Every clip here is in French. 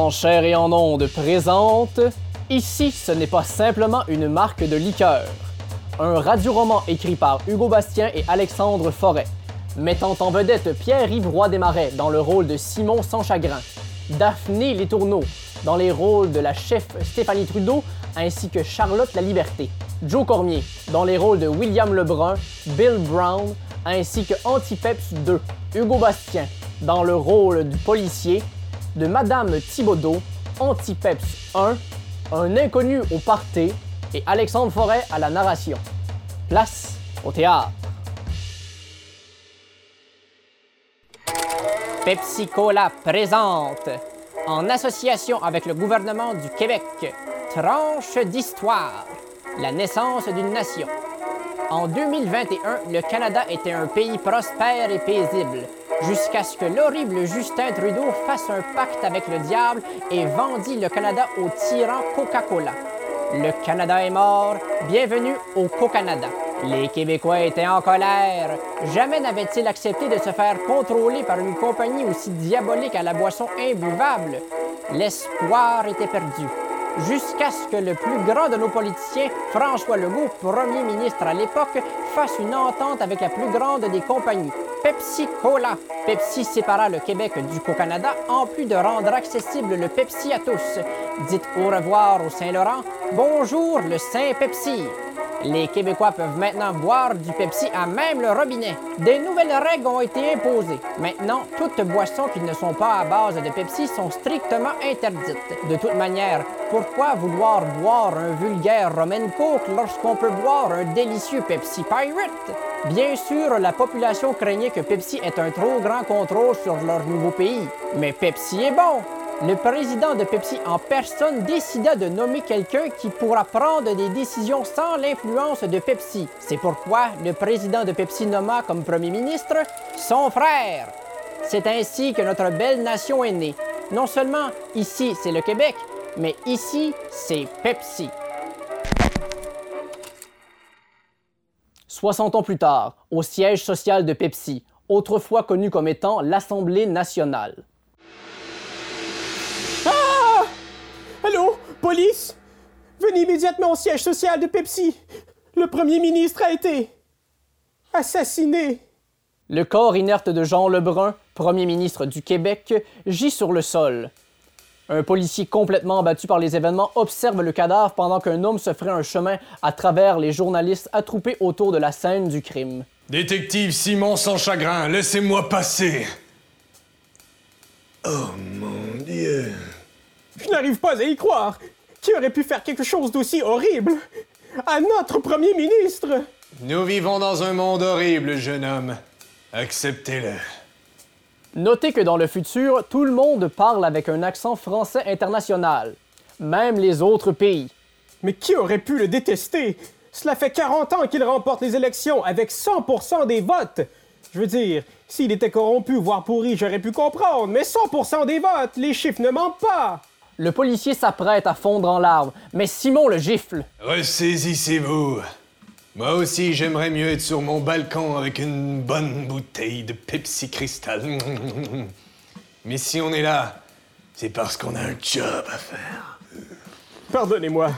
En chair et en onde présente Ici, ce n'est pas simplement une marque de liqueur. Un radioroman écrit par Hugo Bastien et Alexandre Forêt, mettant en vedette Pierre-Yves Roy Desmarais dans le rôle de Simon Sans Chagrin, Daphné Letourneau dans les rôles de la chef Stéphanie Trudeau ainsi que Charlotte La Liberté, Joe Cormier dans les rôles de William Lebrun, Bill Brown ainsi que Antipeps 2, Hugo Bastien dans le rôle du policier, de Madame Thibaudot, Antipeps 1, un inconnu au party et Alexandre Forêt à la narration. Place au théâtre. Pepsi Cola présente, en association avec le gouvernement du Québec, Tranche d'histoire, la naissance d'une nation. En 2021, le Canada était un pays prospère et paisible, jusqu'à ce que l'horrible Justin Trudeau fasse un pacte avec le diable et vendit le Canada au tyran Coca-Cola. Le Canada est mort, bienvenue au Co-Canada. Les Québécois étaient en colère. Jamais n'avaient-ils accepté de se faire contrôler par une compagnie aussi diabolique à la boisson imbuvable? L'espoir était perdu. Jusqu'à ce que le plus grand de nos politiciens, François Legault, premier ministre à l'époque, fasse une entente avec la plus grande des compagnies, Pepsi Cola. Pepsi sépara le Québec du Co-Canada en plus de rendre accessible le Pepsi à tous. Dites au revoir au Saint-Laurent, bonjour le Saint-Pepsi. Les Québécois peuvent maintenant boire du Pepsi à même le robinet. Des nouvelles règles ont été imposées. Maintenant, toutes boissons qui ne sont pas à base de Pepsi sont strictement interdites. De toute manière, pourquoi vouloir boire un vulgaire Roman Coke lorsqu'on peut boire un délicieux Pepsi Pirate? Bien sûr, la population craignait que Pepsi ait un trop grand contrôle sur leur nouveau pays. Mais Pepsi est bon! Le président de Pepsi en personne décida de nommer quelqu'un qui pourra prendre des décisions sans l'influence de Pepsi. C'est pourquoi le président de Pepsi nomma comme premier ministre son frère. C'est ainsi que notre belle nation est née. Non seulement ici, c'est le Québec, mais ici, c'est Pepsi. 60 ans plus tard, au siège social de Pepsi, autrefois connu comme étant l'Assemblée nationale. Police? Venez immédiatement au siège social de Pepsi. Le premier ministre a été assassiné. Le corps inerte de Jean Lebrun, premier ministre du Québec, gît sur le sol. Un policier complètement abattu par les événements observe le cadavre pendant qu'un homme se ferait un chemin à travers les journalistes attroupés autour de la scène du crime. Détective Simon sans chagrin, laissez-moi passer. Oh mon Dieu. Je n'arrive pas à y croire. Qui aurait pu faire quelque chose d'aussi horrible? À notre premier ministre Nous vivons dans un monde horrible, jeune homme. Acceptez-le. Notez que dans le futur, tout le monde parle avec un accent français international, même les autres pays. Mais qui aurait pu le détester? Cela fait 40 ans qu'il remporte les élections avec 100% des votes. Je veux dire, s'il était corrompu, voire pourri, j'aurais pu comprendre, mais 100% des votes, les chiffres ne mentent pas. Le policier s'apprête à fondre en larmes, mais Simon le gifle. Ressaisissez-vous. Moi aussi, j'aimerais mieux être sur mon balcon avec une bonne bouteille de Pepsi Cristal. Mais si on est là, c'est parce qu'on a un job à faire. Pardonnez-moi,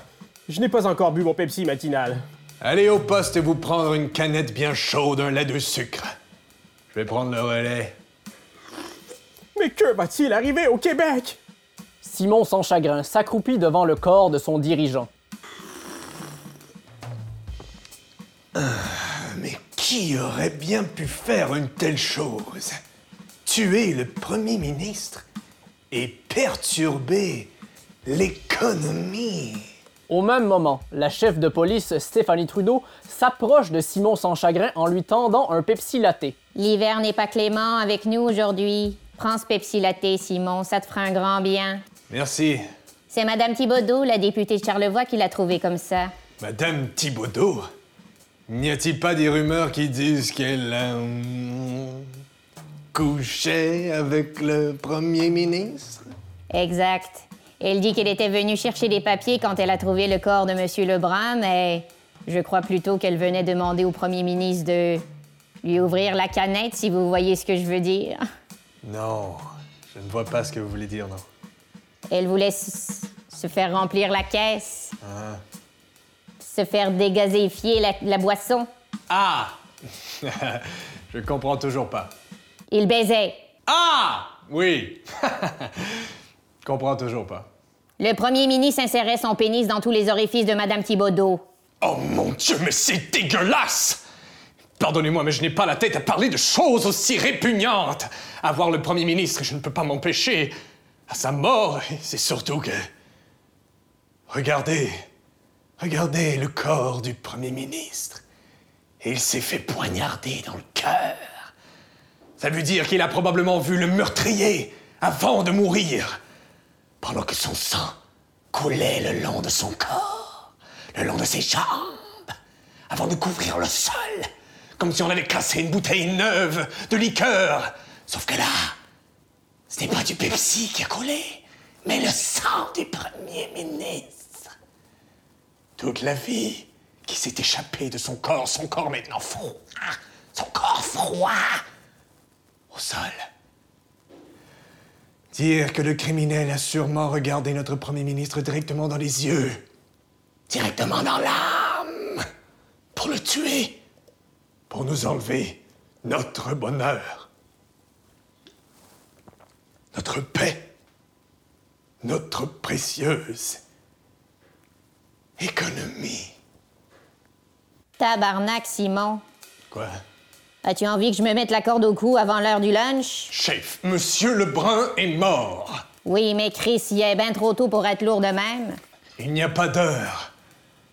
je n'ai pas encore bu mon Pepsi matinal. Allez au poste et vous prendre une canette bien chaude, un lait de sucre. Je vais prendre le relais. Mais que va-t-il arriver au Québec? Simon sans chagrin s'accroupit devant le corps de son dirigeant. Mais qui aurait bien pu faire une telle chose? Tuer le Premier ministre et perturber l'économie Au même moment, la chef de police Stéphanie Trudeau s'approche de Simon sans chagrin en lui tendant un Pepsi latte. L'hiver n'est pas clément avec nous aujourd'hui. Prends ce Pepsi latte, Simon, ça te fera un grand bien. Merci. C'est Madame Thibaudot, la députée de Charlevoix, qui l'a trouvé comme ça. Madame Thibaudot N'y a-t-il pas des rumeurs qui disent qu'elle a hum, couché avec le Premier ministre? Exact. Elle dit qu'elle était venue chercher des papiers quand elle a trouvé le corps de Monsieur Lebrun, mais je crois plutôt qu'elle venait demander au Premier ministre de lui ouvrir la canette, si vous voyez ce que je veux dire. Non, je ne vois pas ce que vous voulez dire, non. Elle voulait se faire remplir la caisse. Se faire dégazéfier la, la boisson. Ah Je comprends toujours pas. Il baisait. Ah Oui Comprends toujours pas. Le premier ministre insérait son pénis dans tous les orifices de Madame Thibaudot. Oh mon Dieu, mais c'est dégueulasse Pardonnez-moi, mais je n'ai pas la tête à parler de choses aussi répugnantes. À voir le Premier ministre, je ne peux pas m'empêcher. À sa mort, c'est surtout que... Regardez, regardez le corps du Premier ministre. Il s'est fait poignarder dans le cœur. Ça veut dire qu'il a probablement vu le meurtrier avant de mourir, pendant que son sang coulait le long de son corps, le long de ses jambes, avant de couvrir le sol, comme si on avait cassé une bouteille neuve de liqueur. Sauf que là, ce n'est pas du Pepsi qui a coulé, mais le sang du Premier ministre. Toute la vie qui s'est échappée de son corps, son corps maintenant froid, son corps froid, au sol. Dire que le criminel a sûrement regardé notre Premier ministre directement dans les yeux, directement dans l'âme, pour le tuer, pour nous enlever notre bonheur, notre paix, notre précieuse économie. Tabarnak, Simon. Quoi? As-tu envie que je me mette la corde au cou avant l'heure du lunch? Chef, Monsieur Lebrun est mort. Oui, mais Chris, il est bien trop tôt pour être lourd de même. Il n'y a pas d'heure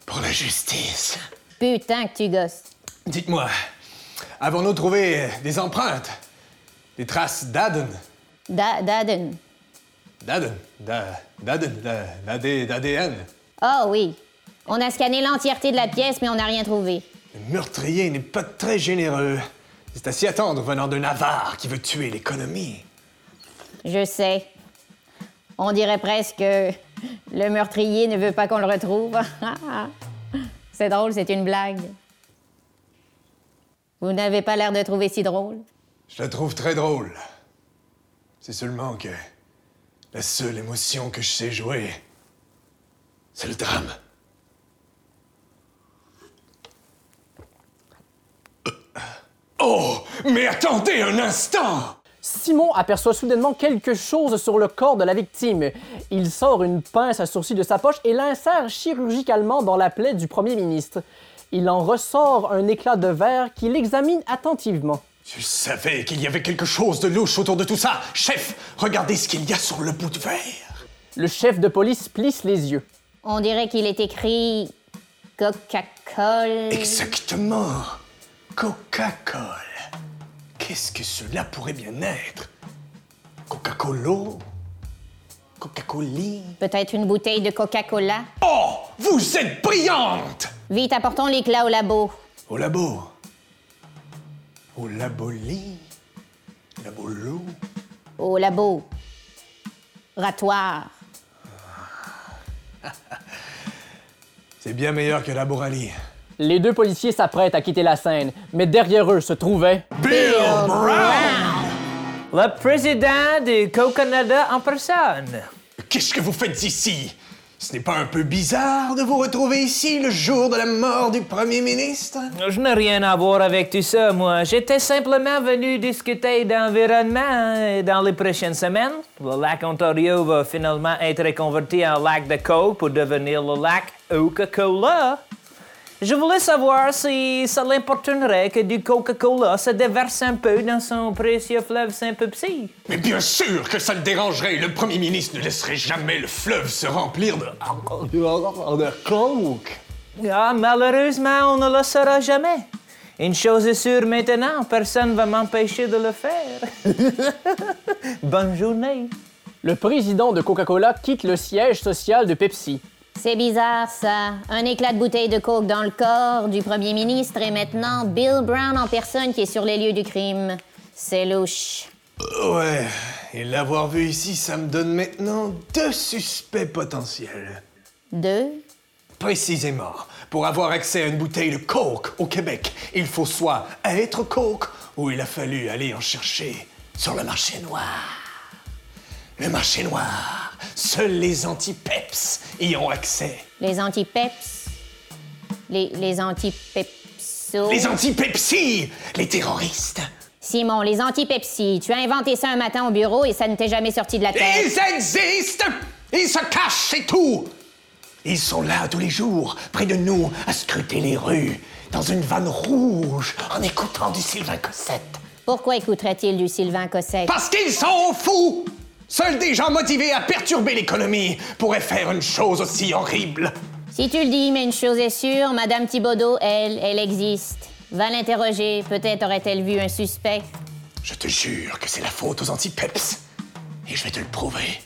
pour la justice. Putain que tu gosses. Dites-moi, avons-nous trouvé des empreintes? Des traces d'Aden? Da- Daden. D'Aden? Da- D'Aden? Da- d'AD- D'ADN? Ah oui. On a scanné l'entièreté de la pièce, mais on n'a rien trouvé. Le meurtrier n'est pas très généreux. C'est à s'y attendre venant d'un avare qui veut tuer l'économie. Je sais. On dirait presque que le meurtrier ne veut pas qu'on le retrouve. c'est drôle, c'est une blague. Vous n'avez pas l'air de trouver si drôle. Je la trouve très drôle. C'est seulement que la seule émotion que je sais jouer, c'est le drame. Oh, mais attendez un instant! Simon aperçoit soudainement quelque chose sur le corps de la victime. Il sort une pince à sourcil de sa poche et l'insère chirurgicalement dans la plaie du premier ministre. Il en ressort un éclat de verre qu'il examine attentivement. Je savais qu'il y avait quelque chose de louche autour de tout ça. Chef, regardez ce qu'il y a sur le bout de verre. Le chef de police plisse les yeux. On dirait qu'il est écrit Coca-Cola. Exactement. Coca-Cola. Qu'est-ce que cela pourrait bien être? Coca-Cola? Coca-Cola? Peut-être une bouteille de Coca-Cola. Oh, vous êtes brillante! Vite, apportons l'éclat au labo. Au labo? Au laboli. Labolo. Au labo. Ratoire. C'est bien meilleur que Laborali. Les deux policiers s'apprêtent à quitter la scène, mais derrière eux se trouvait Bill Brown! Le président du Co-Canada en personne. Qu'est-ce que vous faites ici? Ce n'est pas un peu bizarre de vous retrouver ici le jour de la mort du premier ministre? Je n'ai rien à voir avec tout ça, moi. J'étais simplement venu discuter d'environnement euh, dans les prochaines semaines. Le lac Ontario va finalement être reconverti en lac de Coke pour devenir le lac Coca-Cola. Je voulais savoir si ça l'importerait que du Coca-Cola se déverse un peu dans son précieux fleuve Saint-Pepsi. Mais bien sûr que ça le dérangerait. Le premier ministre ne laisserait jamais le fleuve se remplir de. de coke. Ah, malheureusement, on ne le saura jamais. Une chose est sûre maintenant, personne ne va m'empêcher de le faire. Bonne journée. Le président de Coca-Cola quitte le siège social de Pepsi. C'est bizarre, ça. Un éclat de bouteille de coke dans le corps du premier ministre et maintenant Bill Brown en personne qui est sur les lieux du crime. C'est louche. Ouais, et l'avoir vu ici, ça me donne maintenant deux suspects potentiels. Deux? Précisément, pour avoir accès à une bouteille de coke au Québec, il faut soit être coke ou il a fallu aller en chercher sur le marché noir. Le marché noir, Seuls les anti-peps y ont accès. Les anti-peps. Les, les anti-pepso. Les anti-Pepsi, les terroristes. Simon, les anti-Pepsi. Tu as inventé ça un matin au bureau et ça ne t'est jamais sorti de la tête. Ils existent Ils se cachent, c'est tout Ils sont là tous les jours, près de nous, à scruter les rues, dans une vanne rouge, en écoutant du Sylvain Cossette. Pourquoi écouterait-il du Sylvain Cossette? Parce qu'ils sont fous Seuls des gens motivés à perturber l'économie pourraient faire une chose aussi horrible. Si tu le dis, mais une chose est sûre, Madame Thibodeau, elle, elle existe. Va l'interroger. Peut-être aurait-elle vu un suspect. Je te jure que c'est la faute aux anti-peps. Et je vais te le prouver.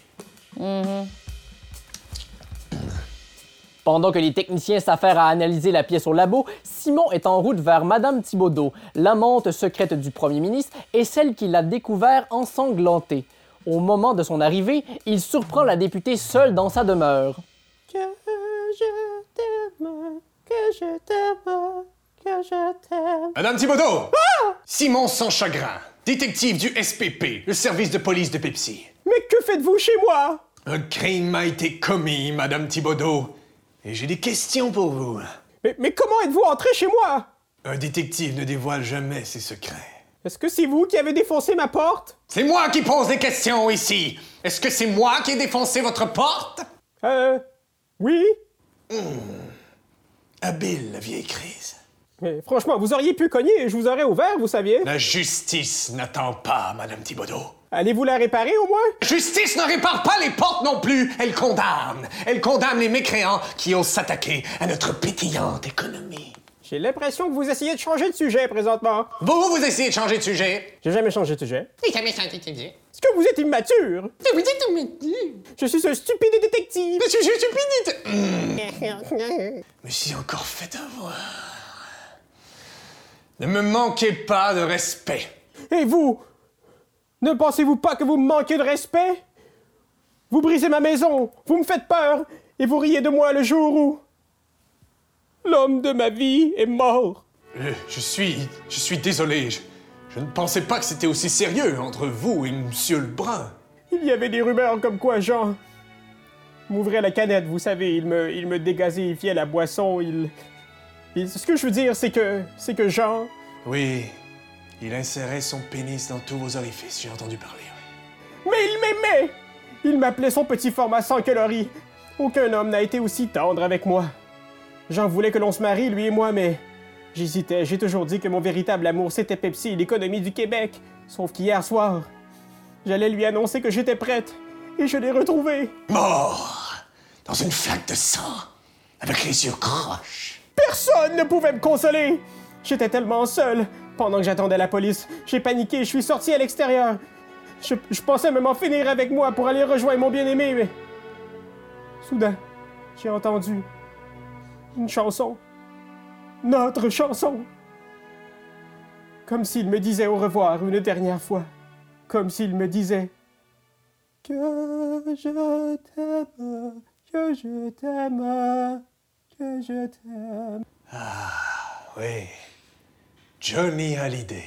Pendant que les techniciens s'affairent à analyser la pièce au labo, Simon est en route vers Madame Thibaudot, l'amante secrète du premier ministre et celle qui l'a découvert ensanglantée. Au moment de son arrivée, il surprend la députée seule dans sa demeure. Que je t'aime, que je t'aime, que je t'aime. Madame Thibodeau! Simon sans chagrin, détective du SPP, le service de police de Pepsi. Mais que faites-vous chez moi? Un crime a été commis, Madame Thibodeau. Et j'ai des questions pour vous. Mais, mais comment êtes-vous entré chez moi? Un détective ne dévoile jamais ses secrets. Est-ce que c'est vous qui avez défoncé ma porte? C'est moi qui pose des questions ici. Est-ce que c'est moi qui ai défoncé votre porte? Euh. Oui? Habile, la vieille crise. Mais franchement, vous auriez pu cogner et je vous aurais ouvert, vous saviez. La justice n'attend pas, Madame Thibodeau. Allez-vous la réparer au moins? La justice ne répare pas les portes non plus, elle condamne. Elle condamne les mécréants qui osent s'attaquer à notre pétillante économie. J'ai l'impression que vous essayez de changer de sujet présentement. Vous, vous essayez de changer de sujet? J'ai jamais changé de sujet. Oui, jamais changé de sujet. Est-ce que vous êtes immature? Vous êtes un Je suis un stupide détective. Monsieur, je suis stupide. Me suis encore fait avoir. Ne me manquez pas de respect. Et vous? Ne pensez-vous pas que vous me manquez de respect? Vous brisez ma maison, vous me faites peur, et vous riez de moi le jour où l'homme de ma vie est mort. Je, je suis. Je suis désolé. Je, je ne pensais pas que c'était aussi sérieux entre vous et Monsieur Lebrun. Il y avait des rumeurs comme quoi Jean m'ouvrait la canette, vous savez, il me, il me dégazéifiait la boisson, il... il- Ce que je veux dire, c'est que... c'est que Jean... Oui, il insérait son pénis dans tous vos orifices, j'ai entendu parler. oui. Mais il m'aimait! Il m'appelait son petit format sans calories. Aucun homme n'a été aussi tendre avec moi. Jean voulait que l'on se marie, lui et moi, mais j'hésitais. J'ai toujours dit que mon véritable amour, c'était Pepsi et l'économie du Québec. Sauf qu'hier soir, j'allais lui annoncer que j'étais prête. Et je l'ai retrouvé. Mort Dans une flaque de sang, avec les yeux croches. Personne ne pouvait me consoler. J'étais tellement seul. Pendant que j'attendais la police, j'ai paniqué et je suis sorti à l'extérieur. Je, je pensais même en finir avec moi pour aller rejoindre mon bien-aimé, mais... Soudain, j'ai entendu une chanson. Notre chanson. Comme s'il me disait au revoir une dernière fois. Comme s'il me disait que je t'aime, que je t'aime, que je t'aime. Oui. Johnny Hallyday.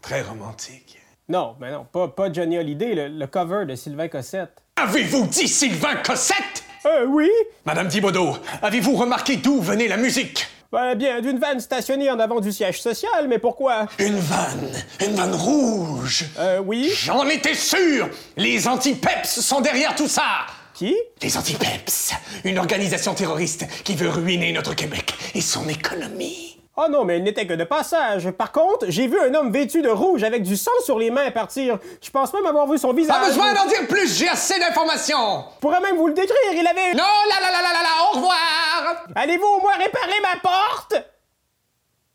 Très romantique. Non, mais non, pas, pas Johnny Hallyday, le, le cover de Sylvain Cossette. Avez-vous dit Sylvain Cossette? Euh, oui? Madame Thibodeau, avez-vous remarqué d'où venait la musique? Ben, bien, d'une vanne stationnée en avant du siège social, mais pourquoi? Une vanne, une vanne rouge. Euh, oui? J'en étais sûr Les anti-peps sont derrière tout ça Qui? Les anti-peps, une organisation terroriste qui veut ruiner notre Québec et son économie. Oh non, mais il n'était que de passage. Par contre, j'ai vu un homme vêtu de rouge avec du sang sur les mains partir. Je pense même avoir vu son visage. Pas besoin d'en dire plus, j'ai assez d'informations Je pourrais même vous le décrire, il avait... Non, là, là, là, là, là, là, au revoir Allez-vous au moins réparer ma porte?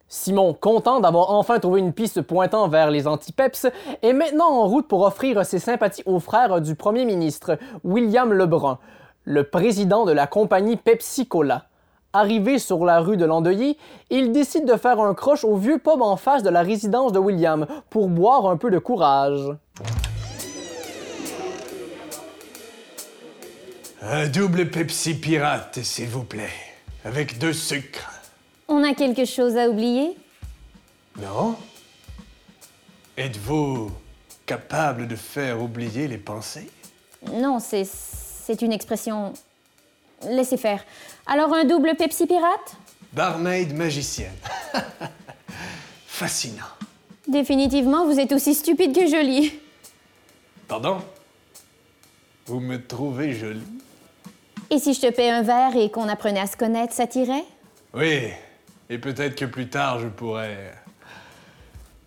Simon, content d'avoir enfin trouvé une piste pointant vers les antipeps, est maintenant en route pour offrir ses sympathies au frère du premier ministre, William Lebrun, le président de la compagnie Pepsi Cola. Arrivé sur la rue de l'Endeuillé, il décide de faire un croche au vieux pub en face de la résidence de William pour boire un peu de courage. Un double Pepsi pirate, s'il vous plaît, avec deux sucres. On a quelque chose à oublier? Non? Êtes-vous capable de faire oublier les pensées? Non, c'est. c'est une expression. Laissez faire. Alors, un double Pepsi pirate? Barmaid magicienne. Fascinant. Définitivement, vous êtes aussi stupide que joli. Pardon? Vous me trouvez jolie Et si je te paie un verre et qu'on apprenait à se connaître, ça t'irait? Oui, et peut-être que plus tard je pourrais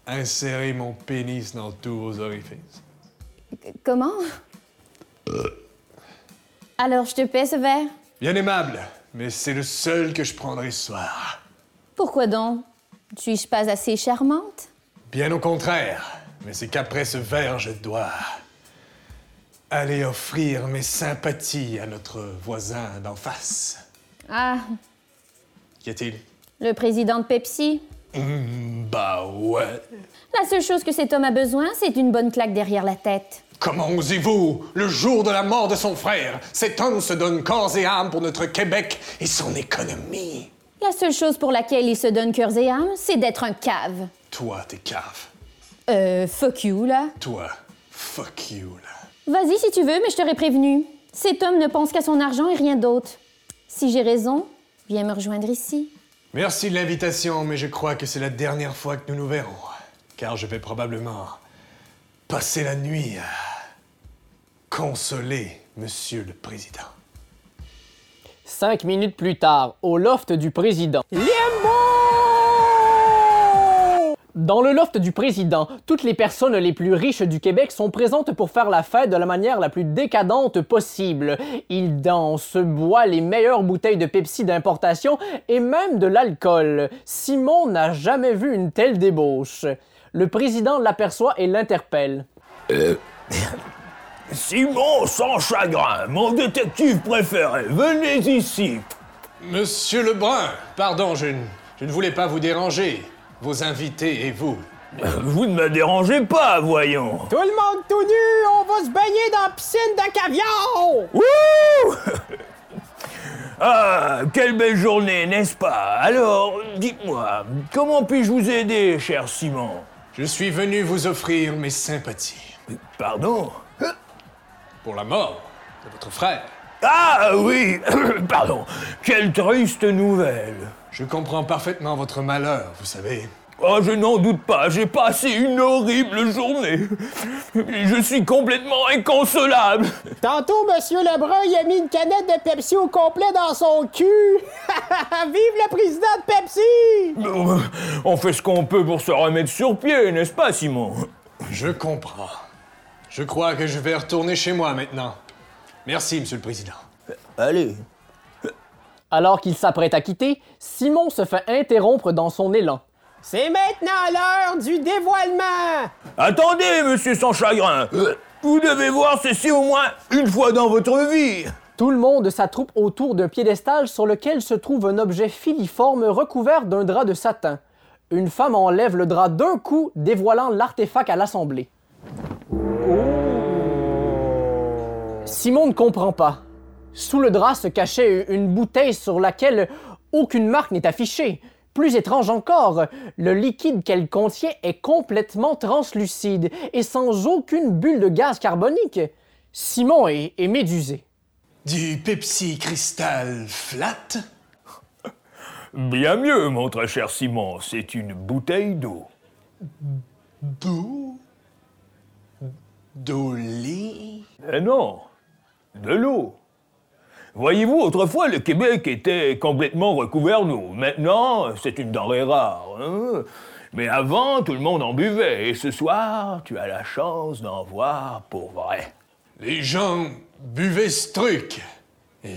insérer mon pénis dans tous vos orifices. Comment? Alors, je te paie ce verre? Bien aimable, mais c'est le seul que je prendrai ce soir. Pourquoi donc? Suis-je pas assez charmante? Bien au contraire, mais c'est qu'après ce verre, je dois aller offrir mes sympathies à notre voisin d'en face. Ah, Qu'y a-t-il? Le président de Pepsi? Hmm, Bah ouais. La seule chose que cet homme a besoin, c'est une bonne claque derrière la tête. Comment osez-vous Le jour de la mort de son frère, cet homme se donne corps et âme pour notre Québec et son économie? La seule chose pour laquelle il se donne cœur et âme, c'est d'être un cave. Toi, t'es cave. Euh, fuck you, là. Toi, fuck you, là. Vas-y si tu veux, mais je t'aurais prévenu. Cet homme ne pense qu'à son argent et rien d'autre. Si j'ai raison, viens me rejoindre ici. Merci de l'invitation, mais je crois que c'est la dernière fois que nous nous verrons. Car je vais probablement passer la nuit à consoler Monsieur le Président. Cinq minutes plus tard, au loft du président. Dans le loft du président, toutes les personnes les plus riches du Québec sont présentes pour faire la fête de la manière la plus décadente possible. Ils dansent, boivent les meilleures bouteilles de Pepsi d'importation et même de l'alcool. Simon n'a jamais vu une telle débauche. Le président l'aperçoit et l'interpelle. Simon sans chagrin, mon détective préféré, venez ici. Monsieur Lebrun, pardon, je, ne- je ne voulais pas vous déranger. Vos invités et vous. Vous ne me dérangez pas, voyons. Tout le monde tout nu, on va se baigner dans la piscine de caviar! Wouh Ah, quelle belle journée, n'est-ce pas? Alors, dites-moi, comment puis-je vous aider, cher Simon? Je suis venu vous offrir mes sympathies Pardon? Pour la mort de votre frère. Ah oui, pardon, quelle triste nouvelle. Je comprends parfaitement votre malheur, vous savez. Oh, je n'en doute pas, j'ai passé une horrible journée. Je suis complètement inconsolable. Tantôt, Monsieur Lebrun, il a mis une canette de Pepsi au complet dans son cul! Vive le président de Pepsi! On fait ce qu'on peut pour se remettre sur pied, n'est-ce pas, Simon? Je comprends. Je crois que je vais retourner chez moi maintenant. Merci, Monsieur le Président. Allez. Alors qu'il s'apprête à quitter, Simon se fait interrompre dans son élan. C'est maintenant l'heure du dévoilement! Attendez, monsieur sans chagrin. Vous devez voir ceci au moins une fois dans votre vie. Tout le monde s'attroupe autour d'un piédestal sur lequel se trouve un objet filiforme recouvert d'un drap de satin. Une femme enlève le drap d'un coup, dévoilant l'artefact à l'assemblée. Simon ne comprend pas. Sous le drap se cachait une bouteille sur laquelle aucune marque n'est affichée. Plus étrange encore, le liquide qu'elle contient est complètement translucide et sans aucune bulle de gaz carbonique. Simon est, est médusé. Du Pepsi Cristal Flat? Bien mieux, mon très cher Simon, c'est une bouteille d'eau. D'eau? D'eau lit? Eh non, de l'eau. Voyez-vous, autrefois, le Québec était complètement recouvert d'eau. Maintenant, c'est une denrée rare. hein. Mais avant, tout le monde en buvait. Et ce soir, tu as la chance d'en voir pour vrai. Les gens buvaient ce truc. Et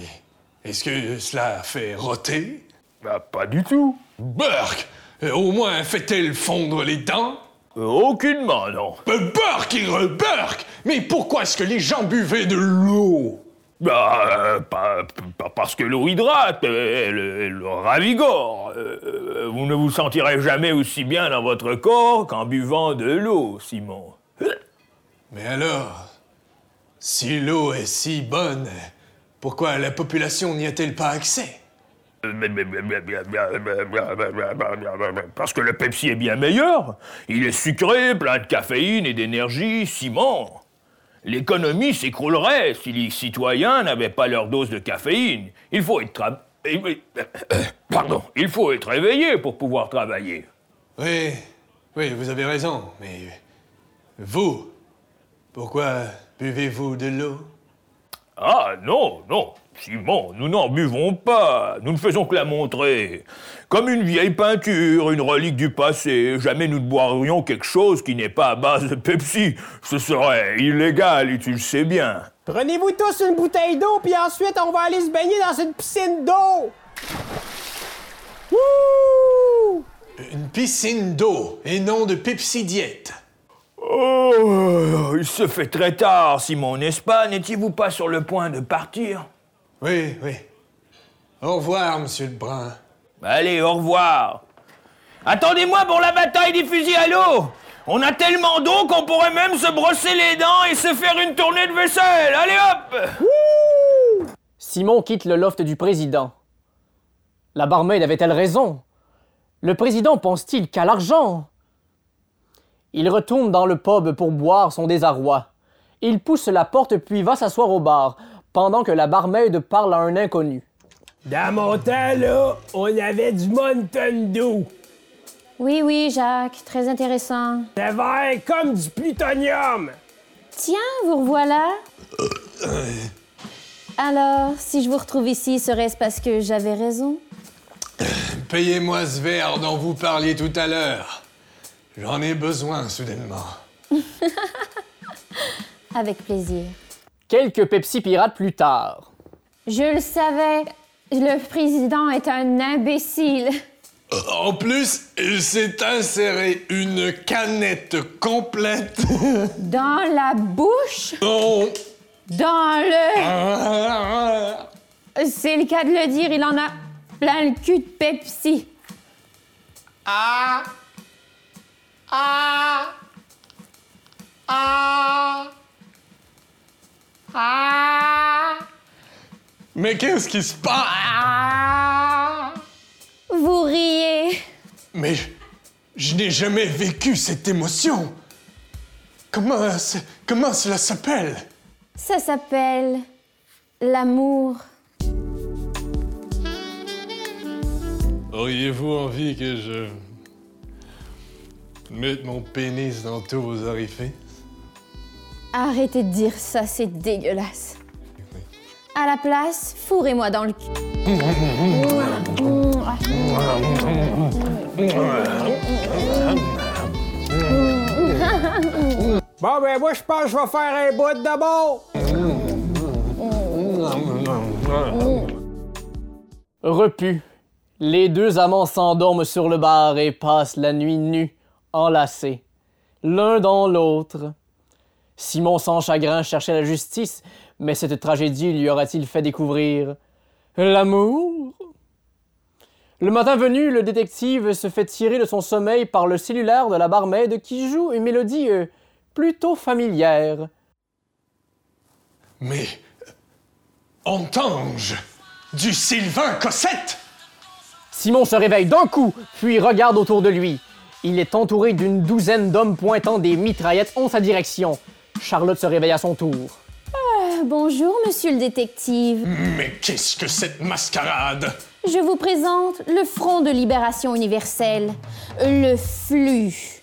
est-ce que cela fait roter? Bah, pas du tout. Burk Euh, Au moins fait-elle fondre les dents? Euh, Aucunement, non. Euh, Burk et re-Burk Mais pourquoi est-ce que les gens buvaient de l'eau? Bah, euh, pas, pas parce que l'eau hydrate, euh, elle, elle ravigore. Euh, vous ne vous sentirez jamais aussi bien dans votre corps qu'en buvant de l'eau, Simon. Mais alors, si l'eau est si bonne, pourquoi la population n'y a-t-elle pas accès? Parce que le Pepsi est bien meilleur. Il est sucré, plein de caféine et d'énergie, Simon. L'économie s'écroulerait si les citoyens n'avaient pas leur dose de caféine. Il faut être eh Pardon, il faut être éveillé pour pouvoir travailler. Oui, oui, vous avez raison, mais vous, pourquoi buvez-vous de l'eau? Ah non, non, Simon, nous n'en buvons pas. Nous ne faisons que la montrer. Comme une vieille peinture, une relique du passé. Jamais nous ne boirions quelque chose qui n'est pas à base de Pepsi. Ce serait illégal et tu le sais bien. Prenez-vous tous une bouteille d'eau, puis ensuite on va aller se baigner dans une piscine d'eau. Wouh! Une piscine d'eau et non de Pepsi Diète. Oh, il se fait très tard, Simon, n'est-ce pas? N'étiez-vous pas sur le point de partir? Oui, oui. Au revoir, monsieur Lebrun. Allez, au revoir. Attendez-moi pour la bataille des fusils à l'eau. On a tellement d'eau qu'on pourrait même se brosser les dents et se faire une tournée de vaisselle. Allez hop Simon quitte le loft du président. La barmaid avait-elle raison? Le président pense-t-il qu'à l'argent? Il retourne dans le pub pour boire son désarroi. Il pousse la porte puis va s'asseoir au bar, pendant que la barmaid parle à un inconnu. Dans mon temps, là, on avait du Mountain Dew. Oui, oui, Jacques, très intéressant. C'était vert comme du plutonium. Tiens, vous revoilà. Alors, si je vous retrouve ici, serait-ce parce que j'avais raison? Payez-moi ce verre dont vous parliez tout à l'heure. J'en ai besoin soudainement. Avec plaisir. Quelques Pepsi pirates plus tard. Je le savais. Le président est un imbécile. En plus, il s'est inséré une canette complète Dans la bouche, dans... dans le... C'est le cas de le dire, il en a plein le cul de Pepsi. Ah Ah Ah Ah Mais qu'est-ce qui se passe? Ah Vous riez. Mais je, n'ai jamais vécu cette émotion. Comment, comment cela s'appelle? Ça s'appelle l'amour. Auriez-vous envie que je mette mon pénis dans tous vos orifices Arrêtez de dire ça, c'est dégueulasse. À la place, fourrez-moi dans le cul. Bon, ben moi, je pense que je vais faire un bout d'abord. Repus, les deux amants s'endorment sur le bar et passent la nuit nus, enlacés, l'un dans l'autre. Simon sans chagrin cherchait la justice, mais cette tragédie lui aura-t-il fait découvrir l'amour? Le matin venu, le détective se fait tirer de son sommeil par le cellulaire de la barmaid qui joue une mélodie euh, plutôt familière. Mais. Entends-je Du Sylvain Cossette? Simon se réveille d'un coup, puis regarde autour de lui. Il est entouré d'une douzaine d'hommes pointant des mitraillettes en sa direction. Charlotte se réveille à son tour. Euh, Bonjour, monsieur le détective. Mais qu'est-ce que cette mascarade? Je vous présente le Front de libération universelle, le flux.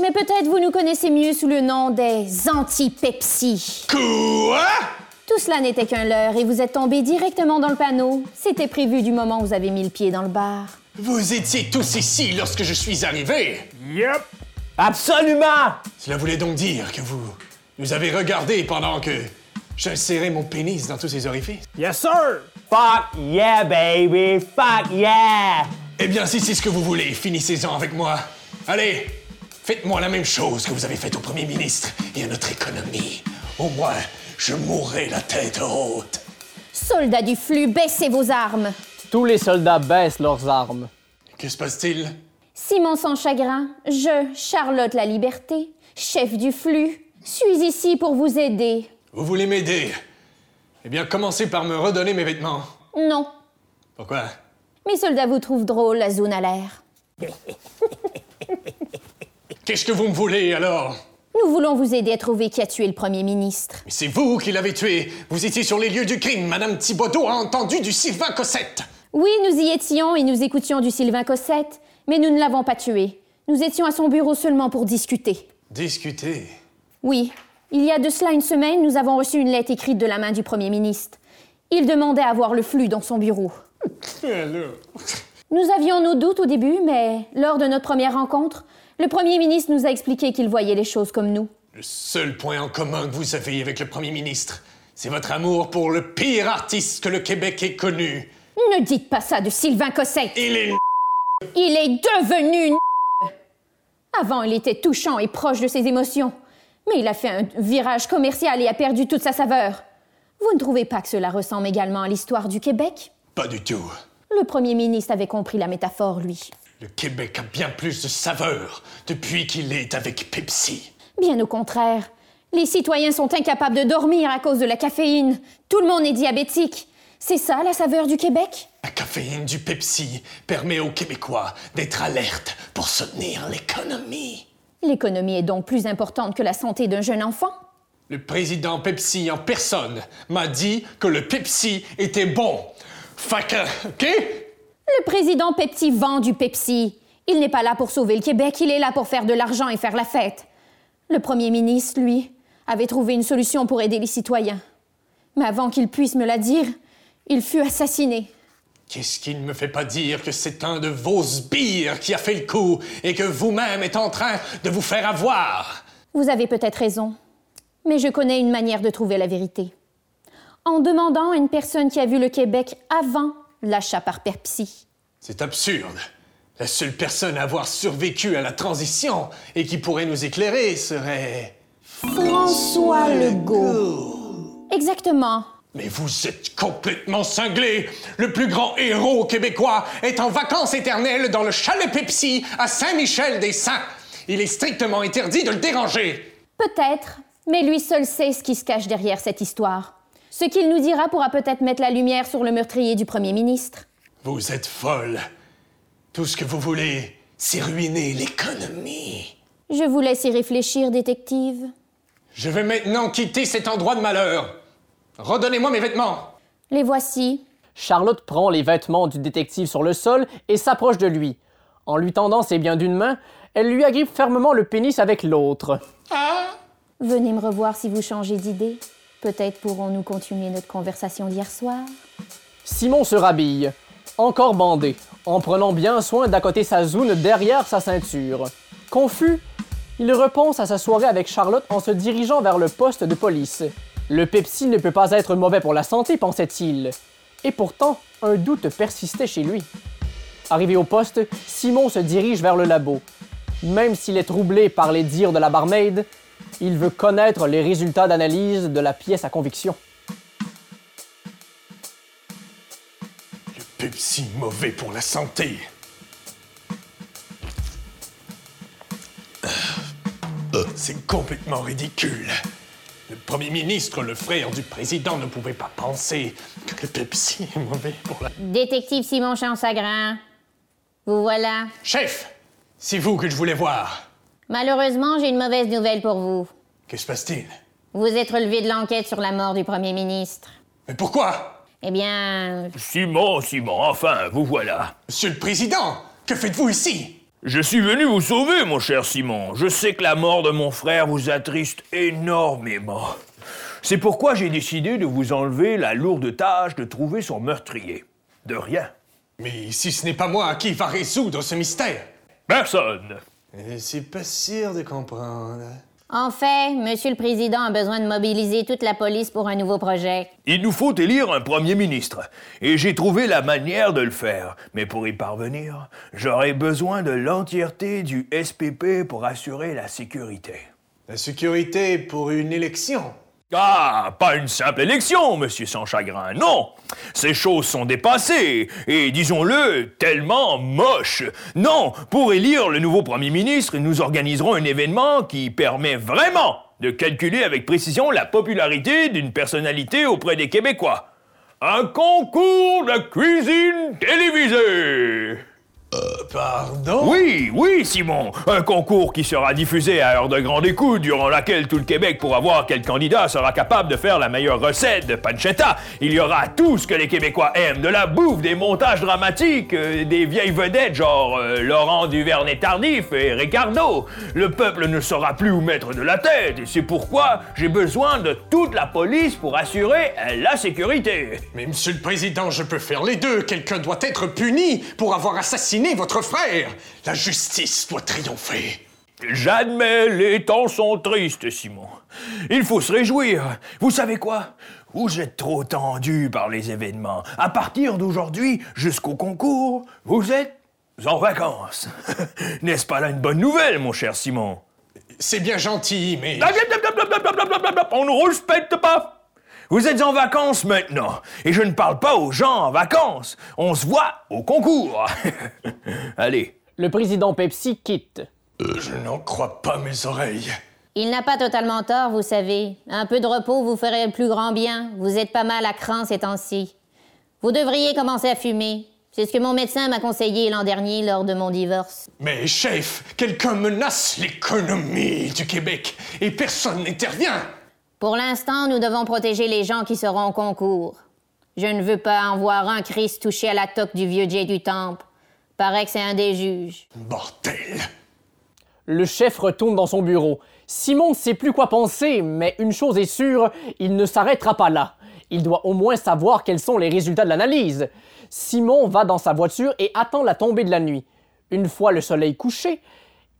Mais peut-être vous nous connaissez mieux sous le nom des anti-Pepsi. Quoi? Tout cela n'était qu'un leurre et vous êtes tombé directement dans le panneau. C'était prévu du moment où vous avez mis le pied dans le bar. Vous étiez tous ici lorsque je suis arrivé Yup. Absolument! Cela voulait donc dire que vous nous avez regardé pendant que j'insérais mon pénis dans tous ces orifices Yes, sir. Fuck yeah, baby! Fuck yeah! Eh bien, si c'est ce que vous voulez, finissez-en avec moi. Allez, faites-moi la même chose que vous avez faite au Premier ministre et à notre économie. Au moins, je mourrai la tête haute. Soldats du flux, baissez vos armes. Tous les soldats baissent leurs armes. Que se passe-t-il? Simon sans chagrin, je, Charlotte la Liberté, chef du flux, suis ici pour vous aider. Vous voulez m'aider? Eh bien, commencez par me redonner mes vêtements. Non, Pourquoi? Mes soldats vous trouvent drôle, la zone à l'air. Qu'est-ce que vous me voulez alors? Nous voulons vous aider à trouver qui a tué le premier ministre. Mais c'est vous qui l'avez tué. Vous étiez sur les lieux du crime. Madame Thibodeau a entendu du Sylvain Cossette. Oui, nous y étions et nous écoutions du Sylvain Cossette, mais nous ne l'avons pas tué. Nous étions à son bureau seulement pour discuter. Discuter? Oui, il y a de cela une semaine, nous avons reçu une lettre écrite de la main du Premier ministre. Il demandait à voir le flux dans son bureau. Nous avions nos doutes au début, mais lors de notre première rencontre, le Premier ministre nous a expliqué qu'il voyait les choses comme nous. Le seul point en commun que vous avez avec le Premier ministre, c'est votre amour pour le pire artiste que le Québec ait connu. Ne dites pas ça de Sylvain Cossette. Il est Il est devenu une Avant, il était touchant et proche de ses émotions, mais il a fait un virage commercial et a perdu toute sa saveur. Vous ne trouvez pas que cela ressemble également à l'histoire du Québec? Pas du tout. Le Premier ministre avait compris la métaphore, lui. Le Québec a bien plus de saveur depuis qu'il est avec Pepsi. Bien au contraire. Les citoyens sont incapables de dormir à cause de la caféine. Tout le monde est diabétique. C'est ça la saveur du Québec? La caféine du Pepsi permet aux Québécois d'être alertes pour soutenir l'économie. L'économie est donc plus importante que la santé d'un jeune enfant? Le président Pepsi en personne m'a dit que le Pepsi était bon. Que, OK? Le président Pepsi vend du Pepsi. Il n'est pas là pour sauver le Québec, il est là pour faire de l'argent et faire la fête. Le premier ministre, lui, avait trouvé une solution pour aider les citoyens. Mais avant qu'il puisse me la dire, il fut assassiné. Qu'est-ce qui ne me fait pas dire que c'est un de vos sbires qui a fait le coup et que vous-même êtes en train de vous faire avoir? Vous avez peut-être raison, mais je connais une manière de trouver la vérité. En demandant à une personne qui a vu le Québec avant l'achat par Pepsi. C'est absurde. La seule personne à avoir survécu à la transition et qui pourrait nous éclairer serait... François Legault. Exactement. Mais vous êtes complètement cinglé. Le plus grand héros québécois est en vacances éternelles dans le chalet Pepsi à Saint-Michel-des-Saints. Il est strictement interdit de le déranger. Peut-être, mais lui seul sait ce qui se cache derrière cette histoire. Ce qu'il nous dira pourra peut-être mettre la lumière sur le meurtrier du Premier ministre. Vous êtes folle. Tout ce que vous voulez, c'est ruiner l'économie. Je vous laisse y réfléchir, détective. Je vais maintenant quitter cet endroit de malheur. Redonnez-moi mes vêtements. Les voici. Charlotte prend les vêtements du détective sur le sol et s'approche de lui. En lui tendant ses biens d'une main, elle lui agrippe fermement le pénis avec l'autre. Venez me revoir si vous changez d'idée. Peut-être pourrons-nous continuer notre conversation d'hier soir. Simon se rhabille, encore bandé, en prenant bien soin d'accoter sa zoune derrière sa ceinture. Confus, il repense à sa soirée avec Charlotte en se dirigeant vers le poste de police. Le Pepsi ne peut pas être mauvais pour la santé, pensait-il. Et pourtant, un doute persistait chez lui. Arrivé au poste, Simon se dirige vers le labo. Même s'il est troublé par les dires de la barmaid, il veut connaître les résultats d'analyse de la pièce à conviction. Le Pepsi mauvais pour la santé. C'est complètement ridicule. Le Premier ministre, le frère du président, ne pouvait pas penser que le Pepsi est mauvais pour la... Détective Simon Chansagrin. Vous voilà. Chef, c'est vous que je voulais voir. Malheureusement, j'ai une mauvaise nouvelle pour vous. Que se passe-t-il? Vous êtes relevé de l'enquête sur la mort du Premier ministre. Mais pourquoi? Eh bien, Simon, Simon, enfin, vous voilà. Monsieur le Président, que faites-vous ici? Je suis venu vous sauver, mon cher Simon. Je sais que la mort de mon frère vous attriste énormément. C'est pourquoi j'ai décidé de vous enlever la lourde tâche de trouver son meurtrier. De rien. Mais si ce n'est pas moi qui va résoudre ce mystère? Personne. C'est pas sûr de comprendre. En fait, Monsieur le Président a besoin de mobiliser toute la police pour un nouveau projet. Il nous faut élire un premier ministre. Et j'ai trouvé la manière de le faire. Mais pour y parvenir, j'aurai besoin de l'entièreté du SPP pour assurer la sécurité. La sécurité pour une élection Ah, pas une simple élection, monsieur sans chagrin, non. Ces choses sont dépassées, et disons-le, tellement moches. Non, pour élire le nouveau Premier ministre, nous organiserons un événement qui permet vraiment de calculer avec précision la popularité d'une personnalité auprès des Québécois. Un concours de cuisine télévisée. Pardon? Oui, oui, Simon. Un concours qui sera diffusé à heure de grande écoute, durant laquelle tout le Québec pourra voir quel candidat sera capable de faire la meilleure recette de pancetta. Il y aura tout ce que les Québécois aiment, de la bouffe, des montages dramatiques, euh, des vieilles vedettes genre euh, Laurent Duvernay-Tardif et Ricardo. Le peuple ne saura plus où mettre de la tête, et c'est pourquoi j'ai besoin de toute la police pour assurer euh, la sécurité. Mais monsieur le président, je peux faire les deux. Quelqu'un doit être puni pour avoir assassiné votre frère. La justice doit triompher. J'admets, les temps sont tristes, Simon. Il faut se réjouir. Vous savez quoi? Vous êtes trop tendu par les événements. À partir d'aujourd'hui jusqu'au concours, vous êtes en vacances. N'est-ce pas là une bonne nouvelle, mon cher Simon? C'est bien gentil, mais... On ne respecte pas vous êtes en vacances maintenant, et je ne parle pas aux gens en vacances. On se voit au concours. Allez. Le président Pepsi quitte. Euh, je n'en crois pas mes oreilles. Il n'a pas totalement tort, vous savez. Un peu de repos vous ferait le plus grand bien. Vous êtes pas mal à cran ces temps-ci. Vous devriez commencer à fumer. C'est ce que mon médecin m'a conseillé l'an dernier lors de mon divorce. Mais chef, quelqu'un menace l'économie du Québec et personne n'intervient. Pour l'instant, nous devons protéger les gens qui seront au concours. Je ne veux pas en voir un Christ touché à la toque du vieux Dieu du temple. Paraît que c'est un des juges. Bordel. Le chef retourne dans son bureau. Simon ne sait plus quoi penser, mais une chose est sûre, il ne s'arrêtera pas là. Il doit au moins savoir quels sont les résultats de l'analyse. Simon va dans sa voiture et attend la tombée de la nuit. Une fois le soleil couché,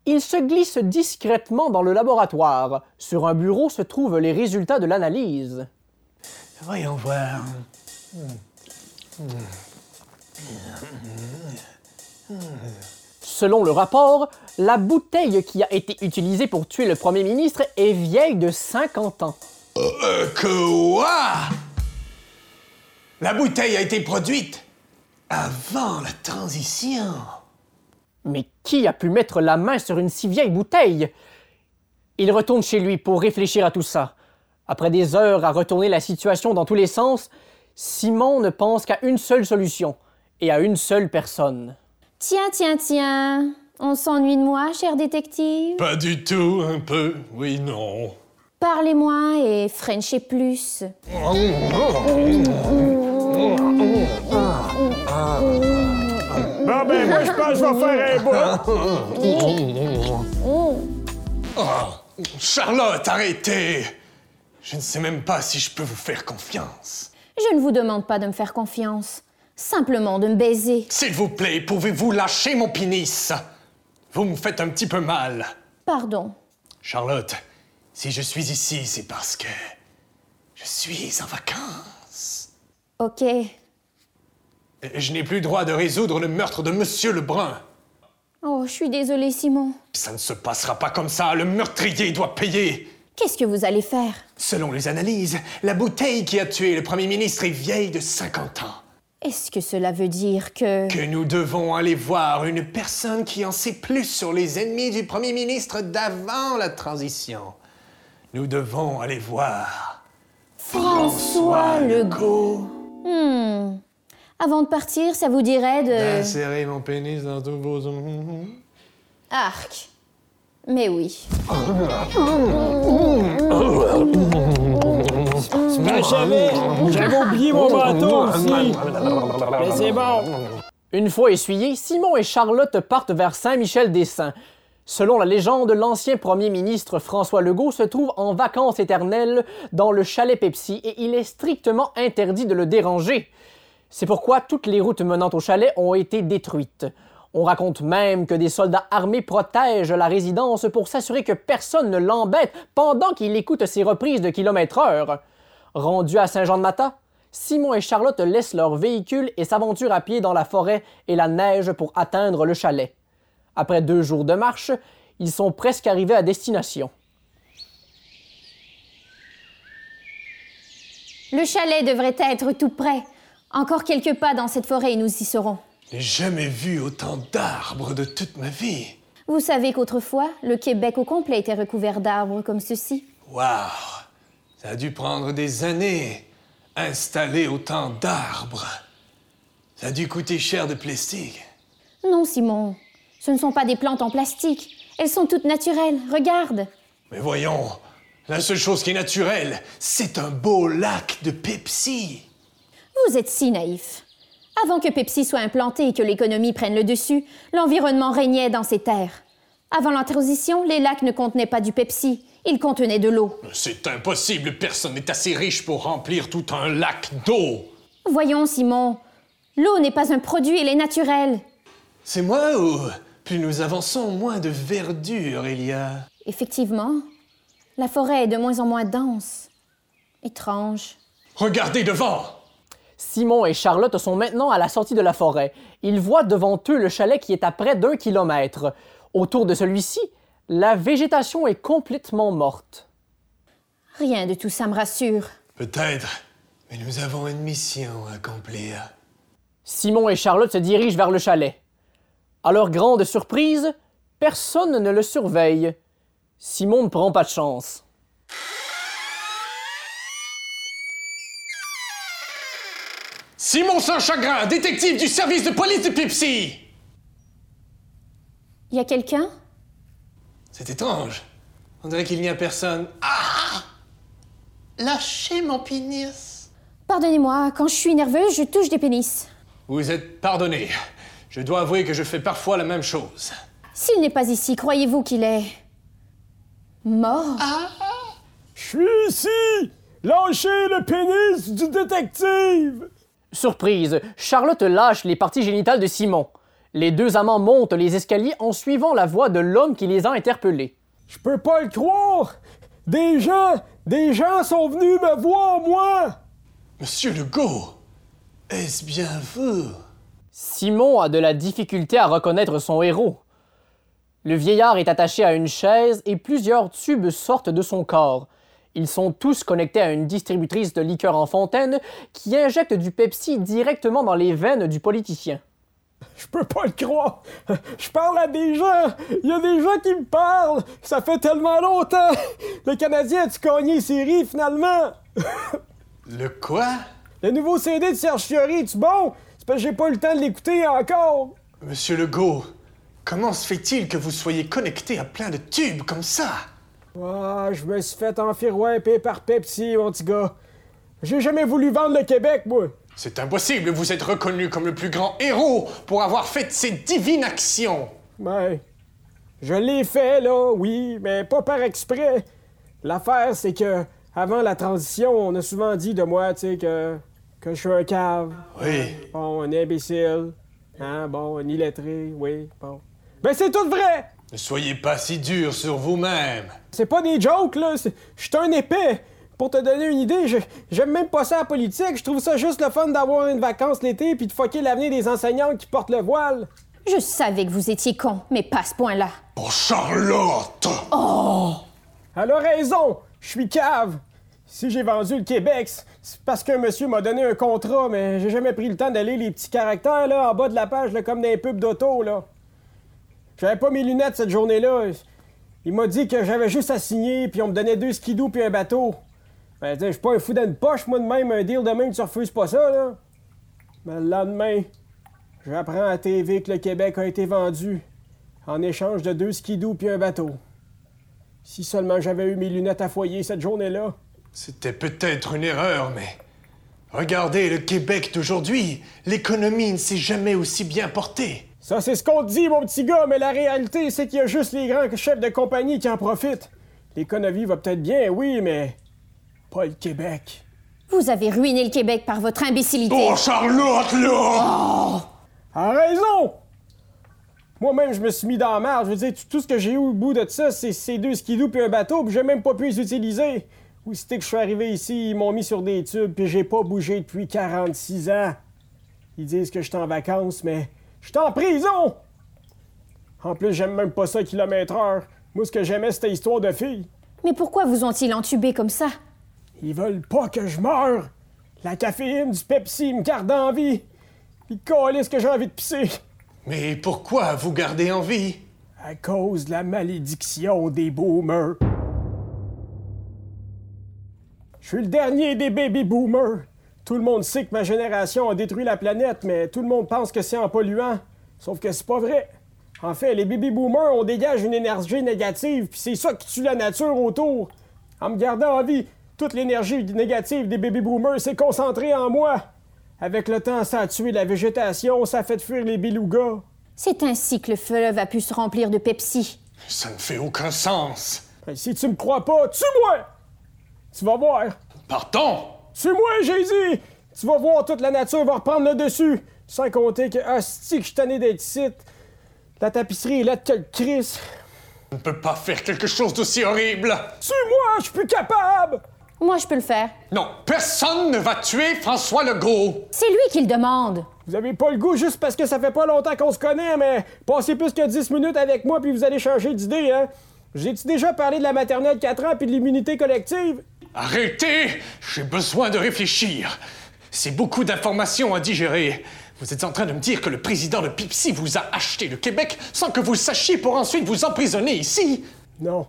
il se glisse discrètement dans le laboratoire. Sur un bureau se trouvent les résultats de l'analyse. Voyons voir. Selon le rapport, la bouteille qui a été utilisée pour tuer le premier ministre est vieille de 50 ans. Euh, quoi? La bouteille a été produite avant la transition. Mais qui a pu mettre la main sur une si vieille bouteille Il retourne chez lui pour réfléchir à tout ça. Après des heures à retourner la situation dans tous les sens, Simon ne pense qu'à une seule solution et à une seule personne. Tiens, tiens, tiens. On s'ennuie de moi, cher détective Pas du tout, un peu. Oui, non. Parlez-moi et Frenchez plus. Bon, ben, moi, je pense que je vais faire un bout. Oh, Charlotte, arrêtez! Je ne sais même pas si je peux vous faire confiance. Je ne vous demande pas de me faire confiance. Simplement de me baiser. S'il vous plaît, pouvez-vous lâcher mon pénis? Vous me faites un petit peu mal. Pardon. Charlotte, si je suis ici, c'est parce que je suis en vacances. Ok. Je n'ai plus le droit de résoudre le meurtre de Monsieur Lebrun. Oh, je suis désolée, Simon. Ça ne se passera pas comme ça. Le meurtrier doit payer. Qu'est-ce que vous allez faire? Selon les analyses, la bouteille qui a tué le Premier ministre est vieille de 50 ans. Est-ce que cela veut dire que... Que nous devons aller voir une personne qui en sait plus sur les ennemis du Premier ministre d'avant la transition. Nous devons aller voir... François Legault. Hmm. Avant de partir, ça vous dirait de... D'insérer mon pénis dans tous vos... Arc. Mais oui. J'avais, j'avais oublié mon manteau aussi. Mais c'est bon. Une fois essuyés, Simon et Charlotte partent vers Saint-Michel-des-Saints. Selon la légende, l'ancien premier ministre François Legault se trouve en vacances éternelles dans le chalet Pepsi et il est strictement interdit de le déranger. C'est pourquoi toutes les routes menant au chalet ont été détruites. On raconte même que des soldats armés protègent la résidence pour s'assurer que personne ne l'embête pendant qu'il écoute ses reprises de kilomètre heure. Rendus à Saint-Jean-de-Mata, Simon et Charlotte laissent leur véhicule et s'aventurent à pied dans la forêt et la neige pour atteindre le chalet. Après deux jours de marche, ils sont presque arrivés à destination. Le chalet devrait être tout près. Encore quelques pas dans cette forêt et nous y serons. J'ai jamais vu autant d'arbres de toute ma vie. Vous savez qu'autrefois, le Québec au complet était recouvert d'arbres comme ceci. Waouh! Ça a dû prendre des années. Installer autant d'arbres. Ça a dû coûter cher de plastique. Non, Simon. Ce ne sont pas des plantes en plastique. Elles sont toutes naturelles. Regarde. Mais voyons, la seule chose qui est naturelle, c'est un beau lac de Pepsi. Vous êtes si naïf. Avant que Pepsi soit implanté et que l'économie prenne le dessus, l'environnement régnait dans ces terres. Avant la transition, les lacs ne contenaient pas du Pepsi, ils contenaient de l'eau. C'est impossible, personne n'est assez riche pour remplir tout un lac d'eau. Voyons, Simon, l'eau n'est pas un produit, elle est naturelle. C'est moi ou plus nous avançons, moins de verdure il y a? Effectivement, la forêt est de moins en moins dense. Étrange. Regardez devant Simon et Charlotte sont maintenant à la sortie de la forêt. Ils voient devant eux le chalet qui est à près d'un kilomètre. Autour de celui-ci, la végétation est complètement morte. Rien de tout ça me rassure. Peut-être, mais nous avons une mission à accomplir. Simon et Charlotte se dirigent vers le chalet. À leur grande surprise, personne ne le surveille. Simon ne prend pas de chance. Simon Saint-Chagrin, détective du service de police de Pepsi Y a quelqu'un? C'est étrange. On dirait qu'il n'y a personne. Ah Lâchez mon pénis Pardonnez-moi, quand je suis nerveuse, je touche des pénis. Vous êtes pardonné. Je dois avouer que je fais parfois la même chose. S'il n'est pas ici, croyez-vous qu'il est. mort? Je suis ici! Lâchez le pénis du détective! Surprise, Charlotte lâche les parties génitales de Simon. Les deux amants montent les escaliers en suivant la voix de l'homme qui les a interpellés. Je peux pas le croire! Des gens, des gens sont venus me voir, moi! Monsieur Legault, est-ce bien vous? Simon a de la difficulté à reconnaître son héros. Le vieillard est attaché à une chaise et plusieurs tubes sortent de son corps. Ils sont tous connectés à une distributrice de liqueur en fontaine qui injecte du Pepsi directement dans les veines du politicien. Je peux pas le croire! Je parle à des gens! Il y a des gens qui me parlent! Ça fait tellement longtemps! Le Canadien a-tu gagné les séries finalement? Le quoi? Le nouveau CD de Serge Fiori, tu bon? C'est parce que j'ai pas eu le temps de l'écouter encore! Monsieur Legault, comment se fait-il que vous soyez connecté à plein de tubes comme ça? Ah, je me suis fait enfirouimper par Pepsi, mon petit gars. J'ai jamais voulu vendre le Québec, moi. C'est impossible, vous êtes reconnu comme le plus grand héros pour avoir fait ces divines actions. Ouais. Je l'ai fait, là, oui, mais pas par exprès. L'affaire, c'est que, avant la transition, on a souvent dit de moi, tu sais, que, que je suis un cave. Oui. Bon, un imbécile. Hein, bon, un illettré, oui, bon. Ben, c'est tout vrai! Ne soyez pas si dur sur vous-même. C'est pas des jokes, là. Je suis un épais. Pour te donner une idée, j'aime même pas ça la politique. Je trouve ça juste le fun d'avoir une vacance l'été puis de fucker l'avenir des enseignantes qui portent le voile. Je savais que vous étiez con, mais pas à ce point-là. Pour Charlotte Elle a raison, je suis cave. Si j'ai vendu le Québec, c'est parce qu'un monsieur m'a donné un contrat, mais j'ai jamais pris le temps d'aller les petits caractères là en bas de la page là, comme les pubs d'auto là. J'avais pas mes lunettes cette journée-là. Il m'a dit que j'avais juste à signer, puis on me donnait deux skidoo puis un bateau. Ben, je suis pas un fou dans une poche, moi de même, un deal de même, tu refuses pas ça, là. Mais le lendemain, j'apprends à TV que le Québec a été vendu en échange de deux skidoo puis un bateau. Si seulement j'avais eu mes lunettes à foyer cette journée-là. C'était peut-être une erreur, mais... Regardez le Québec d'aujourd'hui. L'économie ne s'est jamais aussi bien portée. Ça, c'est ce qu'on te dit, mon petit gars, mais la réalité, c'est qu'il y a juste les grands chefs de compagnie qui en profitent. L'économie va peut-être bien, oui, mais pas le Québec. Vous avez ruiné le Québec par votre imbécilité. Oh, Charlotte, là A raison! Moi-même, je me suis mis dans la marge. Je veux dire, tout, tout ce que j'ai eu au bout de ça, c'est ces deux skidoo puis un bateau, puis j'ai même pas pu les utiliser. Ou c'était que je suis arrivé ici, ils m'ont mis sur des tubes, puis j'ai pas bougé depuis 46 ans. Ils disent que je suis en vacances, mais je suis en prison! En plus, j'aime même pas ça kilomètre heure. Moi, ce que j'aimais, c'était histoire de filles. Mais pourquoi vous ont-ils entubé comme ça? Ils veulent pas que je meure. La caféine du Pepsi me garde en vie. Ils calissent que j'ai envie de pisser. Mais pourquoi vous gardez en vie? À cause de la malédiction des boomers. Je suis le dernier des baby boomers. Tout le monde sait que ma génération a détruit la planète, mais tout le monde pense que c'est en polluant. Sauf que c'est pas vrai. En fait, les baby boomers, on dégage une énergie négative, puis c'est ça qui tue la nature autour. En me gardant en vie, toute l'énergie négative des baby boomers s'est concentrée en moi. Avec le temps, ça a tué la végétation, ça a fait fuir les belugas. C'est ainsi que le fleuve a pu se remplir de Pepsi. Ça ne fait aucun sens. Ben, si tu me crois pas, tue-moi! Tu vas voir. Partons! Tue-moi, j'ai dit! Tu vas voir, toute la nature va reprendre le dessus. Sans compter que, hostie, que je suis tanné d'être ici. La tapisserie est là de Chris. On ne peut pas faire quelque chose d'aussi horrible. Tue-moi, je suis plus capable! Moi, je peux le faire. Non, personne ne va tuer François Legault. C'est lui qui le demande. Vous avez pas le goût juste parce que ça fait pas longtemps qu'on se connaît, mais passez plus que 10 minutes avec moi puis vous allez changer d'idée, hein? J'ai-tu déjà parlé de la maternelle 4 ans puis de l'immunité collective? Arrêtez! J'ai besoin de réfléchir. C'est beaucoup d'informations à digérer. Vous êtes en train de me dire que le président de Pipsy vous a acheté le Québec sans que vous sachiez pour ensuite vous emprisonner ici? Non.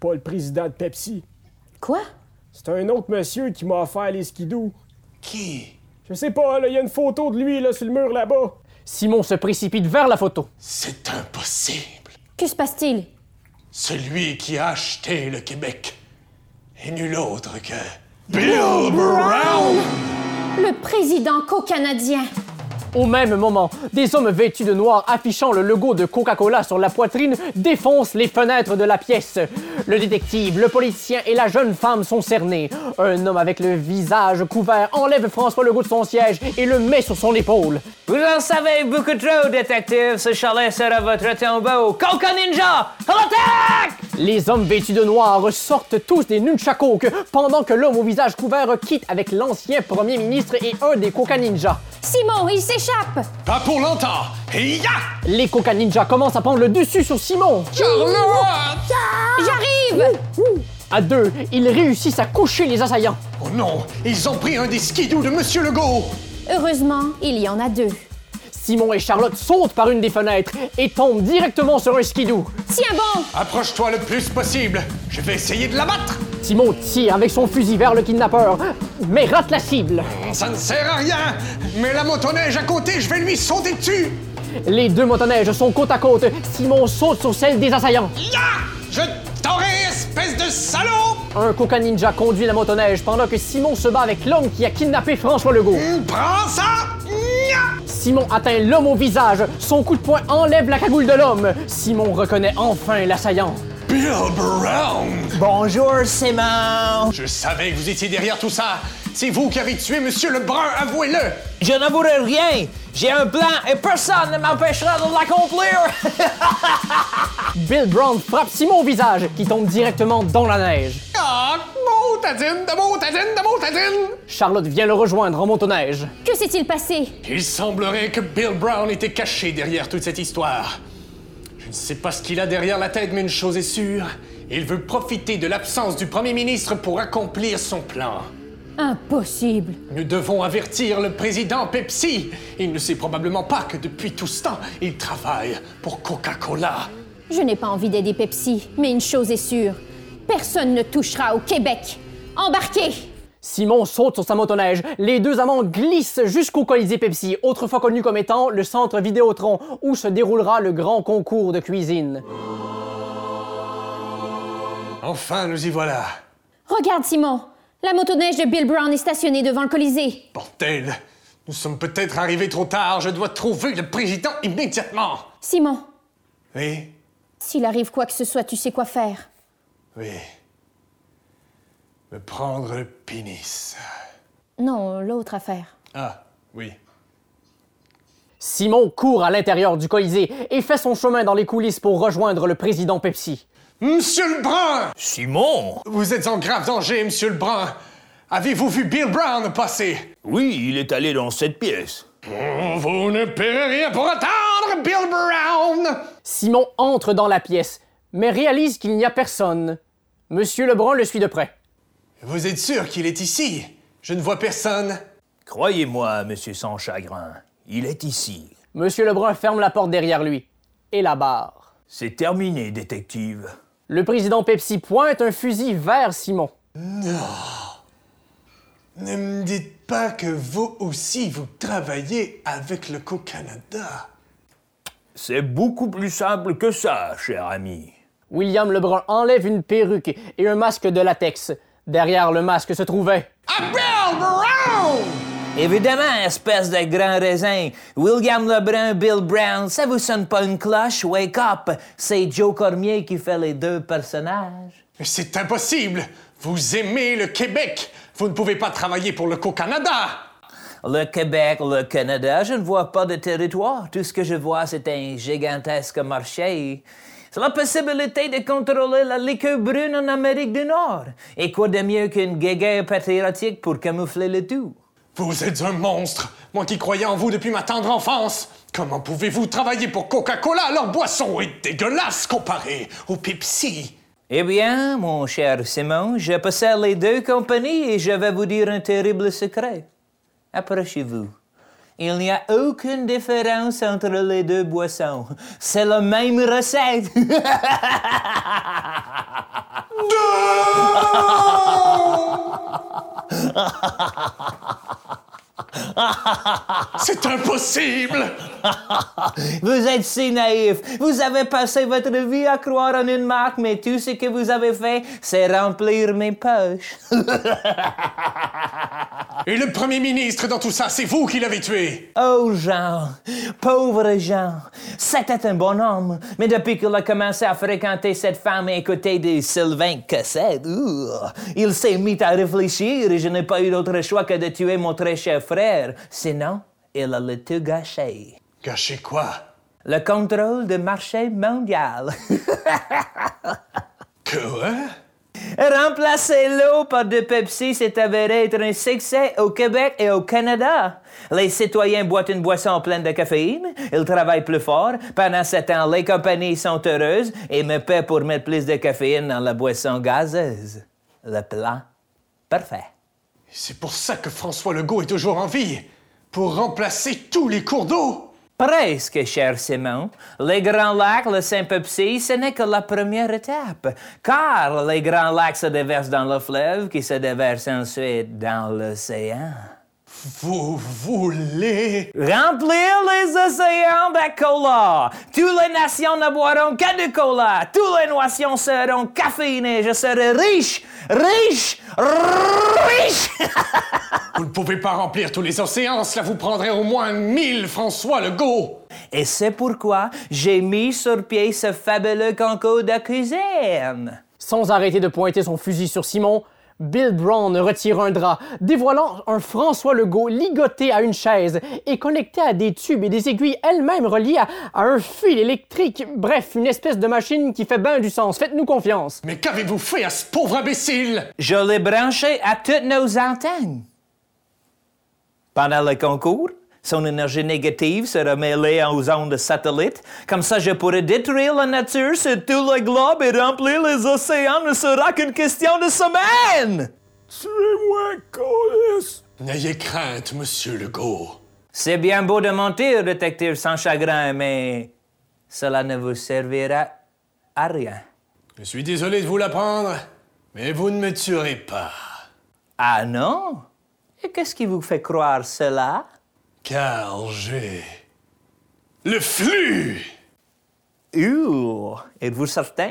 Pas le président de Pepsi. Quoi? C'est un autre monsieur qui m'a offert les skidoo. Qui? Je sais pas, il y a une photo de lui, là, sur le mur là-bas. Simon se précipite vers la photo. C'est impossible. Que se passe-t-il? Celui qui a acheté le Québec est nul autre que Bill Brown! Le président co-canadien. Au même moment, des hommes vêtus de noir affichant le logo de Coca-Cola sur la poitrine défoncent les fenêtres de la pièce. Le détective, le politicien et la jeune femme sont cernés. Un homme avec le visage couvert enlève François Legault de son siège et le met sur son épaule. Vous en savez beaucoup trop, détective. Ce chalet sera votre tombeau. Coca Ninja! À l'attaque! Les hommes vêtus de noir sortent tous des nunchakus pendant que l'homme au visage couvert quitte avec l'ancien premier ministre et un des Coca Ninja. Simon, il s'échappe! Pas pour longtemps! Et ya! Les Coca Ninja commencent à prendre le dessus sur Simon. J'arrive! À deux, ils réussissent à coucher les assaillants. Oh non! Ils ont pris un des skidoo de Monsieur Legault! Heureusement, il y en a deux. Simon et Charlotte sautent par une des fenêtres et tombent directement sur un skidoo. Tiens bon! Approche-toi le plus possible! Je vais essayer de l'abattre! Simon tire avec son fusil vers le kidnappeur, mais rate la cible. Ça ne sert à rien! Mais la motoneige à côté, je vais lui sauter dessus! Les deux motoneiges sont côte à côte. Simon saute sur celle des assaillants. Ya! Je t'aurai, espèce de salaud! Un Coca Ninja conduit la motoneige pendant que Simon se bat avec l'homme qui a kidnappé François Legault. Prends ça! Simon atteint l'homme au visage. Son coup de poing enlève la cagoule de l'homme. Simon reconnaît enfin l'assaillant. Bill Brown! Bonjour, Simon. Je savais que vous étiez derrière tout ça! C'est vous qui avez tué Monsieur Lebrun, avouez-le! Je n'avouerai rien. J'ai un plan et personne ne m'empêchera de l'accomplir. Bill Brown frappe Simon au visage, qui tombe directement dans la neige. Ah! Motadine, de motadine, de motadine! Charlotte vient le rejoindre en motoneige. Que s'est-il passé? Il semblerait que Bill Brown était caché derrière toute cette histoire. Je ne sais pas ce qu'il a derrière la tête, mais une chose est sûre. Il veut profiter de l'absence du premier ministre pour accomplir son plan. Impossible. Nous devons avertir le président Pepsi. Il ne sait probablement pas que depuis tout ce temps, il travaille pour Coca-Cola. Je n'ai pas envie d'aider Pepsi, mais une chose est sûre. Personne ne touchera au Québec. Embarquez! Simon saute sur sa motoneige. Les deux amants glissent jusqu'au Colisée Pepsi, autrefois connu comme étant le centre Vidéotron, où se déroulera le grand concours de cuisine. Enfin, nous y voilà. Regarde, Simon. La motoneige de Bill Brown est stationnée devant le Colisée. Bordel, nous sommes peut-être arrivés trop tard. Je dois trouver le président immédiatement. Simon, Oui, s'il arrive quoi que ce soit, tu sais quoi faire. oui. Me prendre le pénis. Non, l'autre affaire. Ah, oui. Simon court à l'intérieur du Colisée et fait son chemin dans les coulisses pour rejoindre le président Pepsi. Monsieur Lebrun! Simon? Vous êtes en grave danger, monsieur Lebrun. Avez-vous vu Bill Brown passer? Oui, il est allé dans cette pièce. Oh, Vous ne paierez rien pour attendre, Bill Brown! Simon entre dans la pièce, mais réalise qu'il n'y a personne. Monsieur Lebrun le suit de près. Vous êtes sûr qu'il est ici? Je ne vois personne. Croyez-moi, monsieur sans chagrin, il est ici. Monsieur Lebrun ferme la porte derrière lui et la barre. C'est terminé, détective. Le président Pepsi pointe un fusil vers Simon. Ne me dites pas que vous aussi vous travaillez avec le Co-Canada. C'est beaucoup plus simple que ça, cher ami. William Lebrun enlève une perruque et un masque de latex. Derrière le masque se trouvait Évidemment, espèce de grand raisin. William Lebrun, Bill Brown, ça vous sonne pas une cloche? Wake up! C'est Joe Cormier qui fait les deux personnages. Mais c'est impossible! Vous aimez le Québec! Vous ne pouvez pas travailler pour le Co-Canada! Le Québec, le Canada, je ne vois pas de territoire. Tout ce que je vois, c'est un gigantesque marché. C'est la possibilité de contrôler la liqueur brune en Amérique du Nord. Et quoi de mieux qu'une guéguerre patriotique pour camoufler le tout? Vous êtes un monstre! Moi qui croyais en vous depuis ma tendre enfance! Comment pouvez-vous travailler pour Coca-Cola? Leur boisson est dégueulasse comparée au Pepsi! Eh bien, mon cher Simon, je possède les deux compagnies et je vais vous dire un terrible secret. Approchez-vous. Il n'y a aucune différence entre les deux boissons. C'est la même recette. C'est impossible! Vous êtes si naïf. Vous avez passé votre vie à croire en une marque, mais tout ce que vous avez fait, c'est remplir mes poches. Et le premier ministre dans tout ça, c'est vous qui l'avez tué! Oh, Jean, pauvre Jean, c'était un bon homme, mais depuis qu'il a commencé à fréquenter cette femme et écouter des Sylvain Cassette, ouh, il s'est mis à réfléchir et je n'ai pas eu d'autre choix que de tuer mon très cher frère. Sinon, il allait tout gâcher. Gâchez quoi? Le contrôle du marché mondial. Quoi? Remplacer l'eau par de Pepsi s'est avéré être un succès au Québec et au Canada. Les citoyens boivent une boisson pleine de caféine, ils travaillent plus fort. Pendant ce temps, les compagnies sont heureuses et me paient pour mettre plus de caféine dans la boisson gazeuse. Le plan parfait. C'est pour ça que François Legault est toujours en vie! Pour remplacer tous les cours d'eau! Presque, cher Simon. Les Grands Lacs, le Saint-Pepsi, ce n'est que la première étape, car les Grands Lacs se déversent dans le fleuve qui se déverse ensuite dans l'océan. Vous voulez... Remplir les océans de cola. Toutes les nations ne boiront que du cola. Toutes les nations seront caféinées. Je serai riche, riche, riche. Vous ne pouvez pas remplir tous les océans, cela vous prendrait au moins mille François Legault! Et c'est pourquoi j'ai mis sur pied ce fabuleux concours de cuisine. Sans arrêter de pointer son fusil sur Simon, Bill Brown retire un drap, dévoilant un François Legault ligoté à une chaise et connecté à des tubes et des aiguilles elles-mêmes reliées à, à un fil électrique. Bref, une espèce de machine qui fait bien du sens. Faites-nous confiance. Mais qu'avez-vous fait à ce pauvre imbécile? Je l'ai branché à toutes nos antennes. Pendant le concours, son énergie négative sera mêlée aux ondes de satellite. Comme ça, je pourrai détruire la nature sur tout le globe et remplir les océans ne sera qu'une question de semaines. Tuez-moi, Colis! N'ayez crainte, monsieur Legault. C'est bien beau de mentir, détective sans chagrin, mais cela ne vous servira à rien. Je suis désolé de vous l'apprendre, mais vous ne me tuerez pas. Ah non? Et qu'est-ce qui vous fait croire cela? Car j'ai... Le flux! Ouh, êtes-vous certain?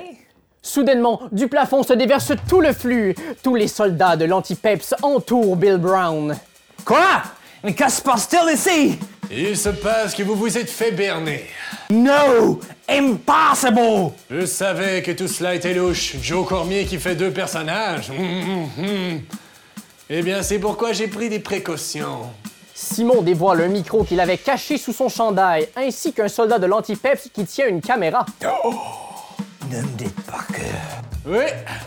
Soudainement, du plafond se déverse tout le flux. Tous les soldats de l'anti-Peps entourent Bill Brown. Quoi? Mais que se passe-t-il ici? Il se passe que vous vous êtes fait berner. No! Impossible! Je savais que tout cela était louche. Joe Cormier qui fait deux personnages. Eh bien, c'est pourquoi j'ai pris des précautions. Simon dévoile un micro qu'il avait caché sous son chandail, ainsi qu'un soldat de l'anti-Peps qui tient une caméra. Ne me dites pas que... Oui,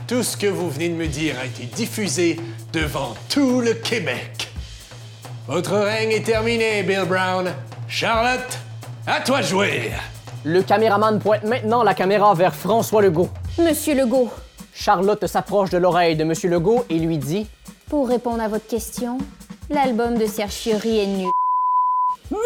tout ce que vous venez de me dire a été diffusé devant tout le Québec. Votre règne est terminé, Bill Brown. Charlotte, à toi de jouer. Le caméraman pointe maintenant la caméra vers François Legault. Monsieur Legault, Charlotte s'approche de l'oreille de Monsieur Legault et lui dit pour répondre à votre question, l'album de Serge Fiori est nul. Non!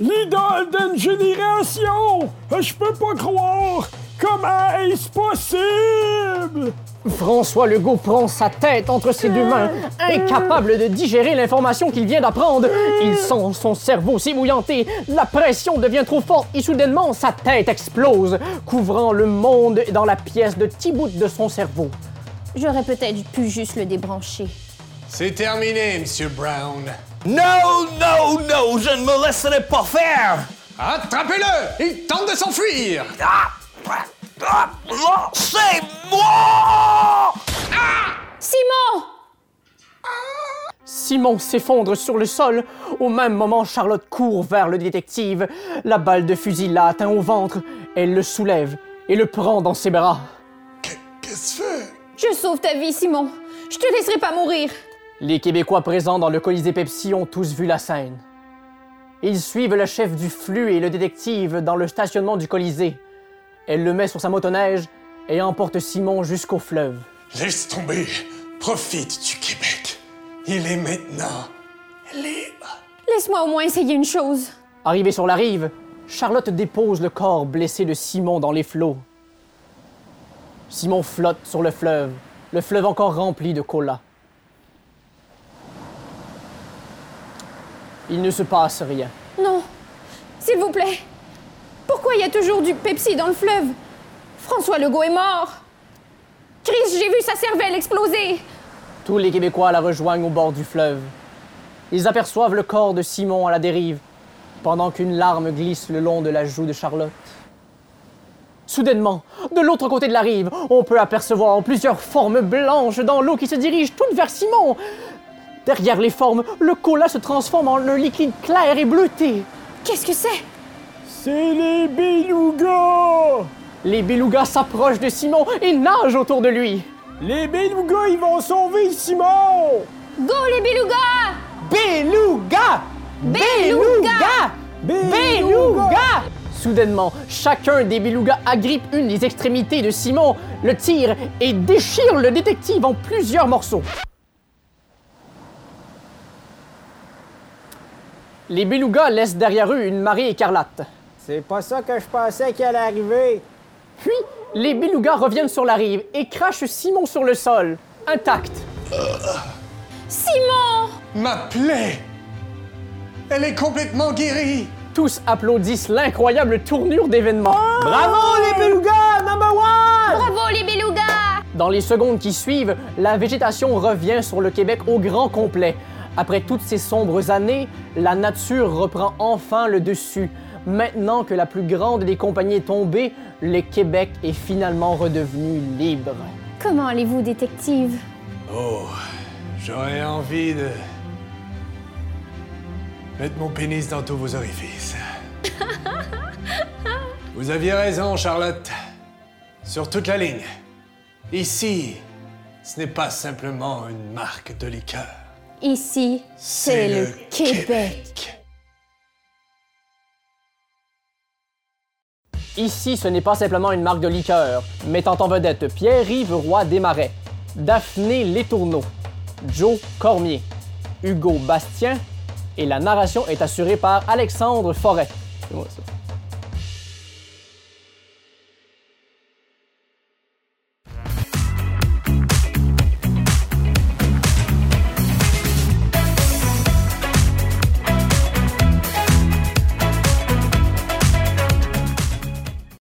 L'idole d'une génération! Je peux pas croire! Comment est-ce possible? François Legault prend sa tête entre ses deux mains, incapable de digérer l'information qu'il vient d'apprendre. Il sent son cerveau s'ébouillanter, la pression devient trop forte et soudainement sa tête explose, couvrant le monde dans la pièce de petits bouts de son cerveau. J'aurais peut-être pu juste le débrancher. C'est terminé, Monsieur Brown. Non, non, non, je ne me laisserai pas faire! Attrapez-le! Il tente de s'enfuir! Ah! Ah! Ah! C'est moi! Simon! Simon s'effondre sur le sol. Au même moment, Charlotte court vers le détective. La balle de fusil l'a atteint au ventre. Elle le soulève et le prend dans ses bras. Qu'est-ce que? Je sauve ta vie, Simon. Je te laisserai pas mourir. Les Québécois présents dans le Colisée Pepsi ont tous vu la scène. Ils suivent le chef du flux et le détective dans le stationnement du Colisée. Elle le met sur sa motoneige et emporte Simon jusqu'au fleuve. Laisse tomber. Profite du Québec. Il est maintenant libre. Laisse-moi au moins essayer une chose. Arrivée sur la rive, Charlotte dépose le corps blessé de Simon dans les flots. Simon flotte sur le fleuve, le fleuve encore rempli de cola. Il ne se passe rien. Non. S'il vous plaît. Pourquoi il y a toujours du Pepsi dans le fleuve? François Legault est mort. Chris, j'ai vu sa cervelle exploser. Tous les Québécois la rejoignent au bord du fleuve. Ils aperçoivent le corps de Simon à la dérive, pendant qu'une larme glisse le long de la joue de Charlotte. Soudainement, de l'autre côté de la rive, on peut apercevoir plusieurs formes blanches dans l'eau qui se dirigent toutes vers Simon. Derrière les formes, le cola se transforme en un liquide clair et bleuté. Qu'est-ce que c'est? C'est les belugas! Les belugas s'approchent de Simon et nagent autour de lui. Les belugas, ils vont sauver Simon! Go les belugas! Beluga! Beluga! Beluga! Soudainement, chacun des belugas agrippe une des extrémités de Simon, le tire et déchire le détective en plusieurs morceaux. Les belugas laissent derrière eux une marée écarlate. C'est pas ça que je pensais qu'il allait arriver. Puis, les belugas reviennent sur la rive et crachent Simon sur le sol, intact. Simon! Ma plaie! Elle est complètement guérie! Tous applaudissent l'incroyable tournure d'événements. Bravo les belugas, number one! Bravo les belugas! Dans les secondes qui suivent, la végétation revient sur le Québec au grand complet. Après toutes ces sombres années, la nature reprend enfin le dessus. Maintenant que la plus grande des compagnies est tombée, le Québec est finalement redevenu libre. Comment allez-vous, détective? Oh, j'aurais envie de. Mettre mon pénis dans tous vos orifices. Vous aviez raison, Charlotte. Sur toute la ligne. Ici, ce n'est pas simplement une marque de liqueur. Ici, c'est le Québec. Ici, ce n'est pas simplement une marque de liqueur, mettant en vedette Pierre-Yves Roy Desmarais, Daphné Létourneau, Joe Cormier, Hugo Bastien, et la narration est assurée par Alexandre Forêt.